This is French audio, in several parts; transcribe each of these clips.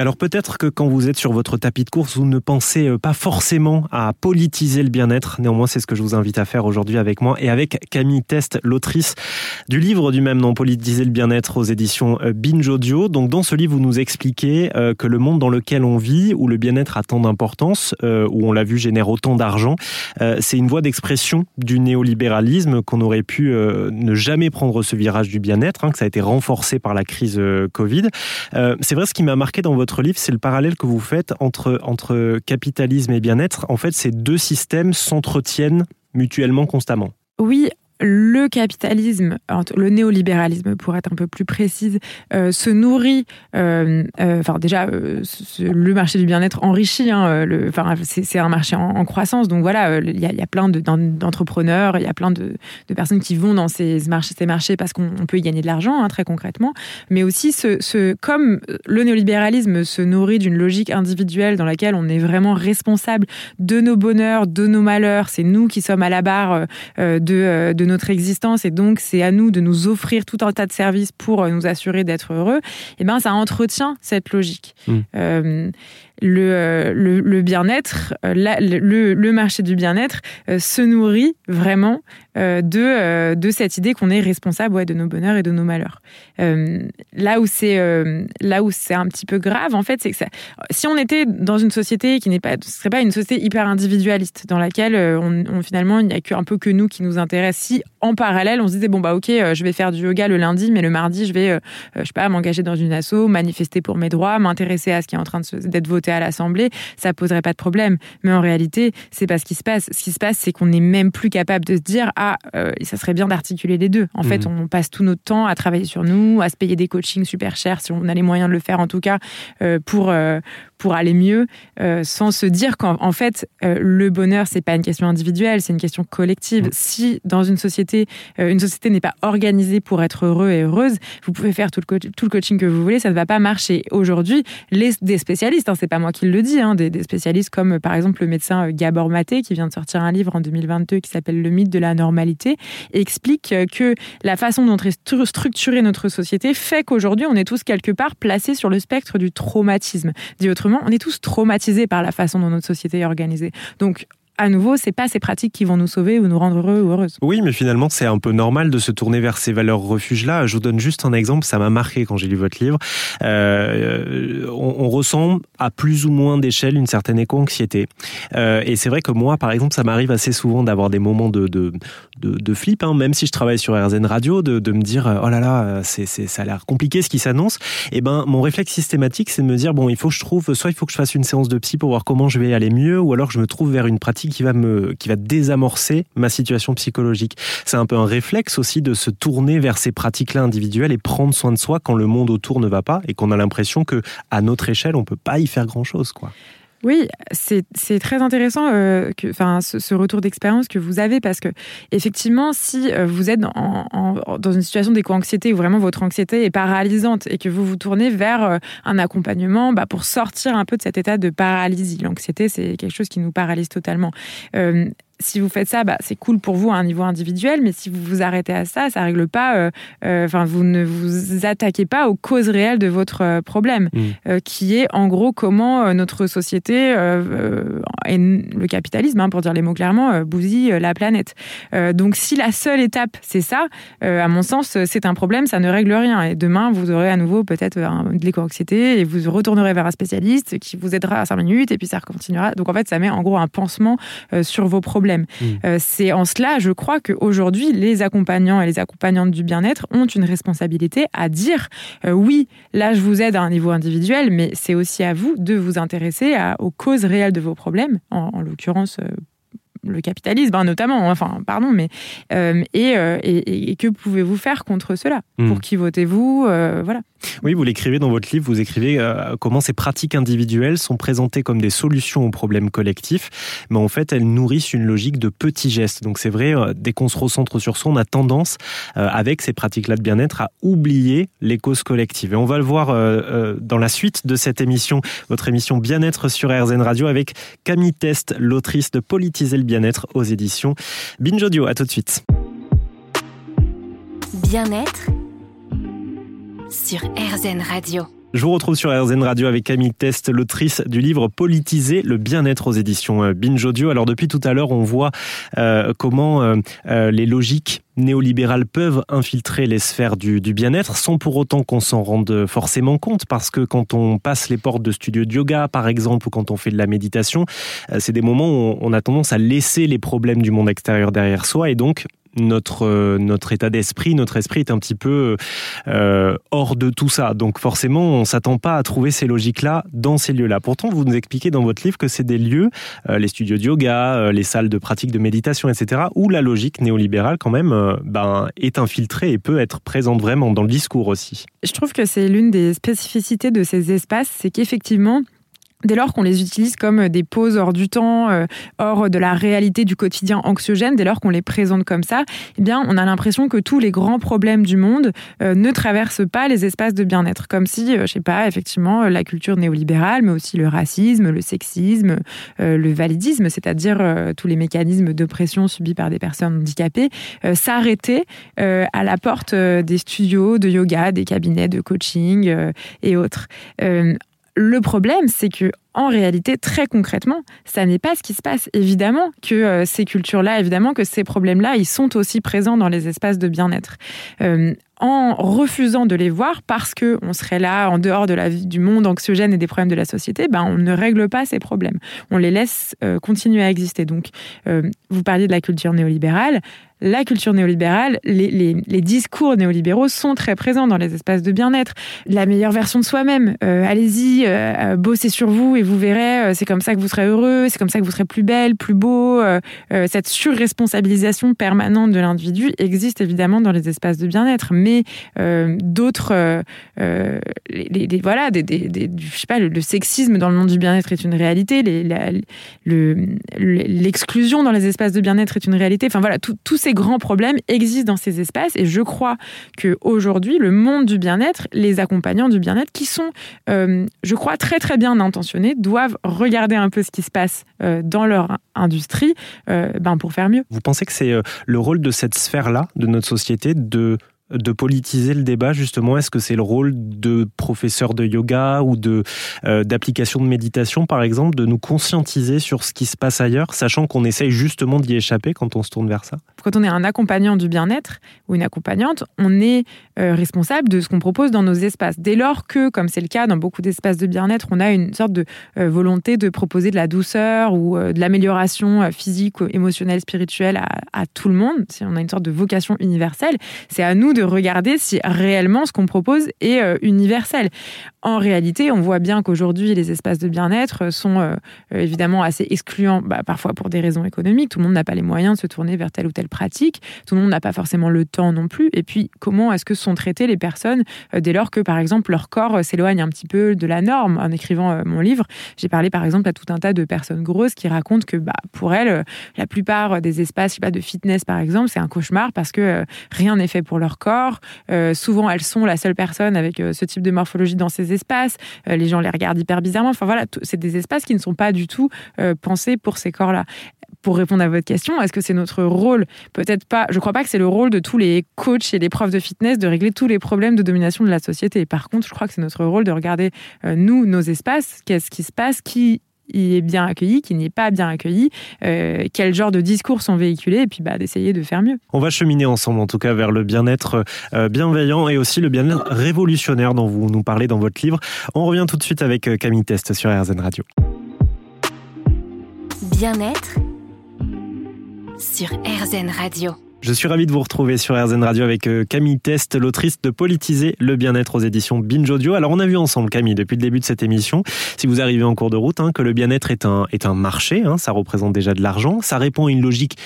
Alors peut-être que quand vous êtes sur votre tapis de course, vous ne pensez euh, pas forcément à politiser le bien-être. Néanmoins, c'est ce que je vous invite à faire aujourd'hui avec moi et avec Camille Test, l'autrice du livre du même nom, Politiser le bien-être aux éditions euh, Binge Audio. Donc dans ce livre, vous nous expliquez euh, que le monde dans lequel on vit, où le bien-être a tant d'importance, où on l'a vu génère autant d'argent, c'est une voie d'expression du néolibéralisme qu'on aurait pu ne jamais prendre ce virage du bien-être, hein, que ça a été renforcé par la crise Covid. C'est vrai, ce qui m'a marqué dans votre livre, c'est le parallèle que vous faites entre, entre capitalisme et bien-être. En fait, ces deux systèmes s'entretiennent mutuellement constamment. Oui, le capitalisme, le néolibéralisme pour être un peu plus précise, euh, se nourrit, euh, euh, enfin déjà, le marché du bien-être enrichit, hein, c'est un marché en, croissance, donc voilà, il y, a plein d'entrepreneurs, il y a plein de, personnes qui vont dans ces marchés, parce qu'on peut y gagner de l'argent, hein, très concrètement, mais aussi comme le néolibéralisme se nourrit d'une logique individuelle dans laquelle on est vraiment responsable de nos bonheurs, de nos malheurs, c'est nous qui sommes à la barre de, de notre existence et donc c'est à nous de nous offrir tout un tas de services pour euh, nous assurer d'être heureux, et eh ben ça entretient cette logique. Mmh. Euh, euh, le, le, bien-être, le, le, marché du bien-être se nourrit vraiment de, de cette idée qu'on est responsable de nos bonheurs et de nos malheurs. là où c'est là où c'est un petit peu grave, en fait, c'est que si on était dans une société qui n'est pas, ce serait pas une société hyper individualiste dans laquelle on, finalement il n'y a qu'un peu que nous qui nous intéresse. Si en parallèle on se disait bon bah ok, je vais faire du yoga le lundi, mais le mardi je vais, je sais pas, m'engager dans une asso, manifester pour mes droits, m'intéresser à ce qui est en train d'être voté à l'Assemblée, ça poserait pas de problème. Mais en réalité, c'est pas ce qui se passe. Ce qui se passe, c'est qu'on n'est même plus capable de se dire euh, ça serait bien d'articuler les deux. En fait, mhm. on passe tout notre temps à travailler sur nous, à se payer des coachings super chers si on a les moyens de le faire en tout cas euh, pour euh, pour aller mieux, sans se dire qu'en fait le bonheur c'est pas une question individuelle, c'est une question collective. Mhm. Si dans une société, une société n'est pas organisée pour être heureux et heureuse, vous pouvez faire tout le, tout le coaching que vous voulez, ça ne va pas marcher. Aujourd'hui, les des spécialistes, hein, c'est pas moi qui le dit, hein, des, spécialistes comme par exemple le médecin euh, Gabor Maté, qui vient de sortir un livre en 2022 qui s'appelle Le mythe de la normalité, explique euh, que la façon dont est structurée notre société fait qu'aujourd'hui, on est tous quelque part placés sur le spectre du traumatisme. Dit autrement, on est tous traumatisés par la façon dont notre société est organisée. À nouveau, c'est pas ces pratiques qui vont nous sauver ou nous rendre heureux ou heureuses. Oui, mais finalement, c'est un peu normal de se tourner vers ces valeurs refuges-là. Je vous donne juste un exemple, ça m'a marqué quand j'ai lu votre livre. Euh, on, ressent à plus ou moins d'échelle une certaine éco-anxiété. Euh, et c'est vrai que moi, par exemple, ça m'arrive assez souvent d'avoir des moments de, de, de, flip, hein, même si je travaille sur RZN Radio, de, me dire, oh là là, c'est, ça a l'air compliqué ce qui s'annonce. Et eh ben, mon réflexe systématique, c'est de me dire, bon, il faut que je trouve, soit il faut que je fasse une séance de psy pour voir comment je vais aller mieux, ou alors je me trouve vers une pratique qui va me, qui va désamorcer ma situation psychologique. C'est un peu un réflexe aussi de se tourner vers ces pratiques-là individuelles et prendre soin de soi quand le monde autour ne va pas et qu'on a l'impression que à notre échelle, on peut pas y faire grand-chose, quoi. Oui, c'est très intéressant euh, ce, retour d'expérience que vous avez parce que effectivement, si euh, vous êtes dans une situation d'éco-anxiété où vraiment votre anxiété est paralysante et que vous vous tournez vers euh, un accompagnement bah, pour sortir un peu de cet état de paralysie. L'anxiété, c'est quelque chose qui nous paralyse totalement si vous faites ça, bah, c'est cool pour vous à un niveau individuel, mais si vous vous arrêtez à ça, ça règle pas. Euh, euh, enfin, vous ne vous attaquez pas aux causes réelles de votre euh, problème, mmh. qui est en gros comment notre société et le capitalisme, hein, pour dire les mots clairement, bousille la planète. donc, si la seule étape c'est ça, à mon sens, c'est un problème, ça ne règle rien. Et demain, vous aurez à nouveau peut-être de l'éco-anxiété et vous retournerez vers un spécialiste qui vous aidera à 5 minutes et puis ça continuera. Donc, en fait, ça met en gros un pansement sur vos problèmes. Mm. Euh, c'est en cela, je crois, qu'aujourd'hui, les accompagnants et les accompagnantes du bien-être ont une responsabilité à dire euh, oui, là, je vous aide à un niveau individuel, mais c'est aussi à vous de vous intéresser aux causes réelles de vos problèmes, en, l'occurrence euh, le capitalisme, hein, notamment, enfin, pardon, mais et, et, que pouvez-vous faire contre cela? Mm. Pour qui votez-vous Voilà. Oui, vous l'écrivez dans votre livre, vous écrivez euh, comment ces pratiques individuelles sont présentées comme des solutions aux problèmes collectifs, mais en fait elles nourrissent une logique de petits gestes. Donc c'est vrai, euh, dès qu'on se recentre sur soi, on a tendance, euh, avec ces pratiques-là de bien-être, à oublier les causes collectives. Et on va le voir dans la suite de cette émission, votre émission Bien-être sur RZN Radio, avec Camille Test, l'autrice de Politiser le bien-être aux éditions Binge Audio. À tout de suite. Bien-être sur RZN Radio. Je vous retrouve sur RZN Radio avec Camille Test, l'autrice du livre Politiser le bien-être aux éditions euh, Binge Audio. Alors depuis tout à l'heure, on voit euh, comment euh, les logiques néolibérales peuvent infiltrer les sphères du, du bien-être sans pour autant qu'on s'en rende forcément compte parce que quand on passe les portes de studios de yoga par exemple ou quand on fait de la méditation, c'est des moments où on a tendance à laisser les problèmes du monde extérieur derrière soi et donc notre euh, notre état d'esprit, notre esprit est un petit peu euh, hors de tout ça. Donc forcément, on s'attend pas à trouver ces logiques-là dans ces lieux-là. Pourtant, vous nous expliquez dans votre livre que c'est des lieux, euh, les studios de yoga, les salles de pratique de méditation, etc., où la logique néolibérale quand même ben, est infiltrée et peut être présente vraiment dans le discours aussi. Je trouve que c'est l'une des spécificités de ces espaces, c'est qu'effectivement, Dès lors qu'on les utilise comme des pauses hors du temps, euh, hors de la réalité du quotidien anxiogène, dès lors qu'on les présente comme ça, eh bien, on a l'impression que tous les grands problèmes du monde euh, ne traversent pas les espaces de bien-être. Comme si, euh, je sais pas, effectivement, la culture néolibérale, mais aussi le racisme, le sexisme, euh, le validisme, c'est-à-dire euh, tous les mécanismes d'oppression subis par des personnes handicapées, euh, s'arrêtaient euh, à la porte euh, des studios de yoga, des cabinets de coaching euh, et autres. Le problème, c'est que en réalité, très concrètement, ça n'est pas ce qui se passe. Évidemment que euh, ces cultures-là, évidemment que ces problèmes-là, ils sont aussi présents dans les espaces de bien-être. Euh, en refusant de les voir parce que on serait là en dehors de la du monde anxiogène et des problèmes de la société, ben on ne règle pas ces problèmes. On les laisse euh, continuer à exister. Donc, euh, vous parliez de la culture néolibérale. La culture néolibérale, les, les, discours néolibéraux sont très présents dans les espaces de bien-être. La meilleure version de soi-même. Euh, Allez-y, bossez sur vous et vous verrez. c'est comme ça que vous serez heureux. C'est comme ça que vous serez plus belle, plus beau. cette surresponsabilisation permanente de l'individu existe évidemment dans les espaces de bien-être, mais euh, d'autres, euh, euh, voilà, des, des, je sais pas, le, sexisme dans le monde du bien-être est une réalité, l'exclusion dans les espaces de bien-être est une réalité. Enfin voilà, tous ces grands problèmes existent dans ces espaces et je crois que aujourd'hui, le monde du bien-être, les accompagnants du bien-être, qui sont, je crois, très très bien intentionnés, doivent regarder un peu ce qui se passe dans leur industrie, ben pour faire mieux. Vous pensez que c'est le rôle de cette sphère-là, de notre société, de de politiser le débat justement Est-ce que c'est le rôle de professeurs de yoga ou de euh, de méditation par exemple de nous conscientiser sur ce qui se passe ailleurs, sachant qu'on essaye justement d'y échapper quand on se tourne vers ça? Quand on est un accompagnant du bien-être ou une accompagnante, on est euh, responsable de ce qu'on propose dans nos espaces. Dès lors que, comme c'est le cas dans beaucoup d'espaces de bien-être, on a une sorte de euh, volonté de proposer de la douceur ou euh, de l'amélioration physique, émotionnelle, spirituelle à, à tout le monde, si on a une sorte de vocation universelle, c'est à nous de regarder si réellement ce qu'on propose est euh, universel. En réalité, on voit bien qu'aujourd'hui, les espaces de bien-être sont euh, évidemment assez excluants, bah, parfois pour des raisons économiques. Tout le monde n'a pas les moyens de se tourner vers telle ou telle pratique. Tout le monde n'a pas forcément le temps non plus. Et puis, comment est-ce que sont traitées les personnes euh, dès lors que, par exemple, leur corps euh, s'éloigne un petit peu de la norme? En écrivant euh, mon livre, j'ai parlé, par exemple, à tout un tas de personnes grosses qui racontent que, bah, pour elles, euh, la plupart des espaces, de fitness, par exemple, c'est un cauchemar parce que euh, rien n'est fait pour leur corps. Euh, souvent, elles sont la seule personne avec ce type de morphologie dans ces espaces. Euh, les gens les regardent hyper bizarrement. Enfin voilà, c'est des espaces qui ne sont pas du tout euh, pensés pour ces corps-là. Pour répondre à votre question, est-ce que c'est notre rôle? Peut-être pas. Je crois pas que c'est le rôle de tous les coachs et les profs de fitness de régler tous les problèmes de domination de la société. Par contre, je crois que c'est notre rôle de regarder euh, nous, nos espaces, qu'est-ce qui se passe, qui y est bien accueilli, qui n'y est pas bien accueilli, euh, quel genre de discours sont véhiculés, et puis bah, d'essayer de faire mieux. On va cheminer ensemble, en tout cas, vers le bien-être euh, bienveillant et aussi le bien-être révolutionnaire dont vous nous parlez dans votre livre. On revient tout de suite avec euh, Camille Test sur RZN Radio. Bien-être sur RZN Radio. Je suis ravi de vous retrouver sur RZN Radio avec euh, Camille Test, l'autrice de Politiser le bien-être aux éditions Binge Audio. Alors on a vu ensemble, Camille, depuis le début de cette émission, si vous arrivez en cours de route, hein, que le bien-être est un, est un marché, hein, ça représente déjà de l'argent, ça répond à une logique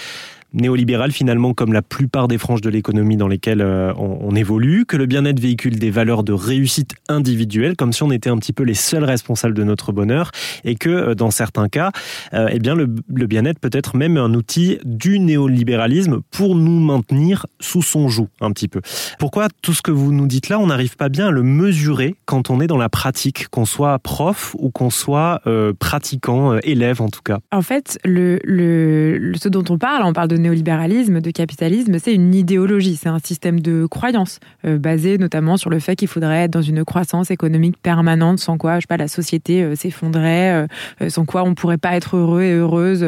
néolibérale finalement comme la plupart des franges de l'économie dans lesquelles euh, on, évolue, que le bien-être véhicule des valeurs de réussite individuelle, comme si on était un petit peu les seuls responsables de notre bonheur, et que euh, dans certains cas, euh, eh bien le, le bien-être peut être même un outil du néolibéralisme pour nous maintenir sous son joug un petit peu. Pourquoi tout ce que vous nous dites là, on n'arrive pas bien à le mesurer quand on est dans la pratique, qu'on soit prof ou qu'on soit euh, pratiquant, élève en tout cas? En fait, le, le, ce dont on parle, on parle de néolibéralisme, de capitalisme, c'est une idéologie, c'est un système de croyance basé notamment sur le fait qu'il faudrait être dans une croissance économique permanente, sans quoi, je sais pas, la société s'effondrait, sans quoi on pourrait pas être heureux et heureuse.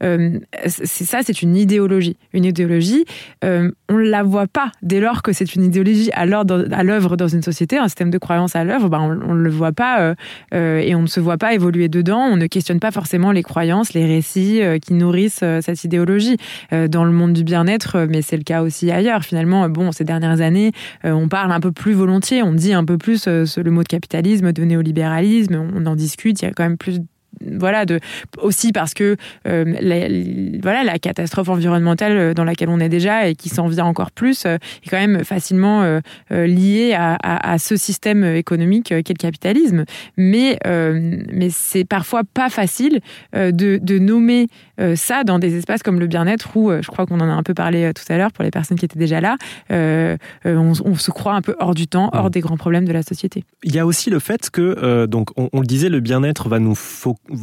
c'est ça, c'est une idéologie. Une idéologie, on ne la voit pas dès lors que c'est une idéologie à l'œuvre dans une société, un système de croyance à l'œuvre, ben on ne le voit pas et on ne se voit pas évoluer dedans, on ne questionne pas forcément les croyances, les récits euh, qui nourrissent euh, cette idéologie. Euh, dans le monde du bien-être, mais c'est le cas aussi ailleurs. Finalement, bon, ces dernières années, on parle un peu plus volontiers, on dit un peu plus le mot de capitalisme, de néolibéralisme, on en discute, il y a quand même plus voilà, de, aussi parce que euh, la, voilà, la catastrophe environnementale euh, dans laquelle on est déjà et qui s'en vient encore plus euh, est quand même facilement liée à, ce système économique qu'est le capitalisme. Mais, mais c'est parfois pas facile de, de nommer ça dans des espaces comme le bien-être où, je crois qu'on en a un peu parlé tout à l'heure pour les personnes qui étaient déjà là, on, se croit un peu hors du temps, hors mmh. des grands problèmes de la société. Il y a aussi le fait que, donc, on, on, le disait, le bien-être va nous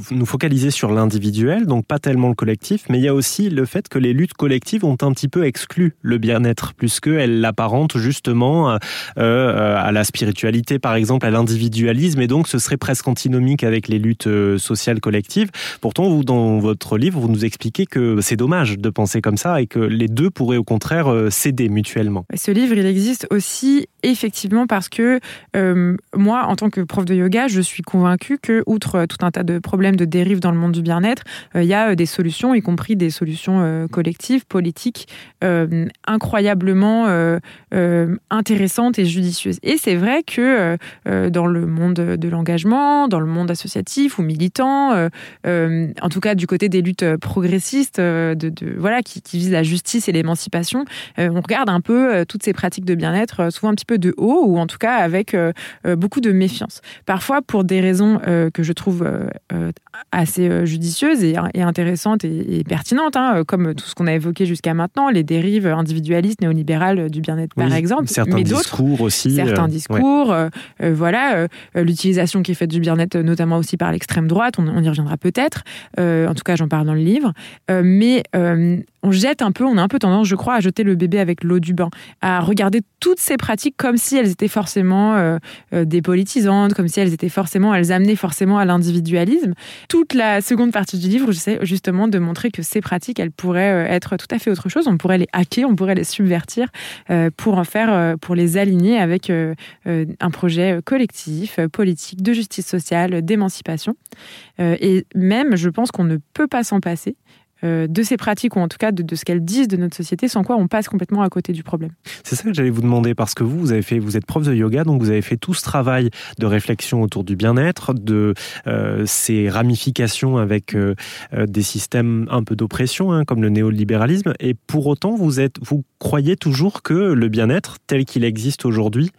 nous focaliser sur l'individuel, donc pas tellement le collectif, mais il y a aussi le fait que les luttes collectives ont un petit peu exclu le bien-être, puisqu'elles l'apparentent justement euh, euh, à la spiritualité, par exemple, à l'individualisme, et donc ce serait presque antinomique avec les luttes euh, sociales collectives. Pourtant, vous, dans votre livre, vous nous expliquez que c'est dommage de penser comme ça et que les deux pourraient au contraire s'aider mutuellement. Ce livre, il existe aussi effectivement parce que moi, en tant que prof de yoga, je suis convaincue que, outre tout un tas de problèmes de dérive dans le monde du bien-être, euh, il y a euh, des solutions, y compris des solutions euh, collectives, politiques, incroyablement intéressantes et judicieuses. Et c'est vrai que dans le monde de l'engagement, dans le monde associatif ou militant, en tout cas du côté des luttes progressistes, de, voilà, qui, qui, visent la justice et l'émancipation, on regarde un peu toutes ces pratiques de bien-être, souvent un petit peu de haut, ou en tout cas avec beaucoup de méfiance. Parfois pour des raisons que je trouve euh, assez euh, judicieuse et, intéressante et, pertinente, hein, euh, comme tout ce qu'on a évoqué jusqu'à maintenant, les dérives individualistes, néolibérales du bien-être, par exemple. Certains mais discours aussi. Certains discours, voilà, l'utilisation qui est faite du bien-être, notamment aussi par l'extrême droite, on, on, y reviendra peut-être. en tout cas, j'en parle dans le livre. mais on jette un peu, on a un peu tendance, je crois, à jeter le bébé avec l'eau du bain, à regarder toutes ces pratiques comme si elles étaient forcément euh, euh, dépolitisantes, comme si elles étaient forcément, elles amenaient forcément à l'individualisme. Toute la seconde partie du livre, j'essaie justement de montrer que ces pratiques, elles pourraient euh, être tout à fait autre chose. On pourrait les hacker, on pourrait les subvertir pour en faire, pour les aligner avec un projet collectif, politique, de justice sociale, d'émancipation. et même, je pense qu'on ne peut pas s'en passer. Euh, de ces pratiques, ou en tout cas de, ce qu'elles disent de notre société, sans quoi on passe complètement à côté du problème. C'est ça que j'allais vous demander, parce que vous, vous, avez fait, vous êtes prof de yoga, donc vous avez fait tout ce travail de réflexion autour du bien-être, de euh, ces ramifications avec euh, des systèmes un peu d'oppression, hein, comme le néolibéralisme, et pour autant, vous, êtes, vous croyez toujours que le bien-être, tel qu'il existe aujourd'hui,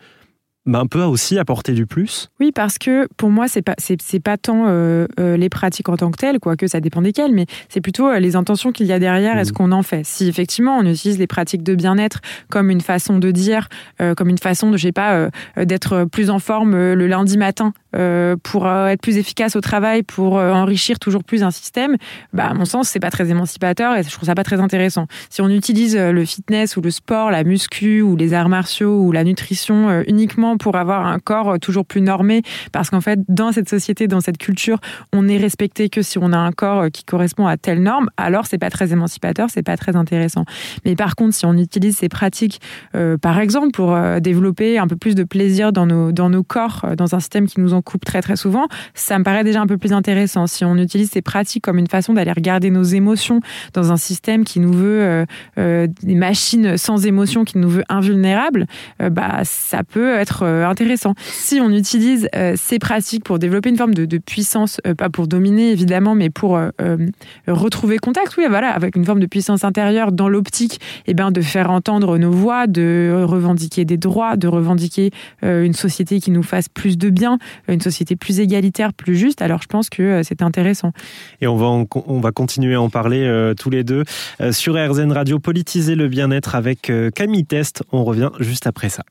bah, un peu aussi apporter du plus Oui, parce que pour moi, c'est pas c'est pas tant euh, euh, les pratiques en tant que telles, quoique ça dépend desquelles, mais c'est plutôt euh, les intentions qu'il y a derrière et ce mmh. qu'on en fait. Si effectivement on utilise les pratiques de bien-être comme une façon de dire, comme une façon de, je sais pas, d'être plus en forme le lundi matin pour être plus efficace au travail, pour enrichir toujours plus un système, bah à mon sens c'est pas très émancipateur et je trouve ça pas très intéressant. Si on utilise le fitness ou le sport, la muscu ou les arts martiaux ou la nutrition uniquement pour avoir un corps toujours plus normé, parce qu'en fait, dans cette société, dans cette culture, on est respecté que si on a un corps qui correspond à telle norme, alors c'est pas très émancipateur, c'est pas très intéressant. Mais par contre, si on utilise ces pratiques, euh, par exemple, pour euh, développer un peu plus de plaisir dans nos, dans nos corps, euh, dans un système qui nous en coupe très très souvent, ça me paraît déjà un peu plus intéressant. Si on utilise ces pratiques comme une façon d'aller regarder nos émotions dans un système qui nous veut des machines sans émotion, qui nous veut invulnérables, bah ça peut être euh, intéressant. Si on utilise euh, ces pratiques pour développer une forme de, puissance, euh, pas pour dominer évidemment, mais pour retrouver contact, oui, voilà, avec une forme de puissance intérieure dans l'optique, eh ben, de faire entendre nos voix, de revendiquer des droits, de revendiquer une société qui nous fasse plus de bien, une société plus égalitaire, plus juste. Alors je pense que c'est intéressant. Et on va, on va continuer à en parler tous les deux sur RZN Radio, politiser le bien-être avec Camille Test. On revient juste après ça.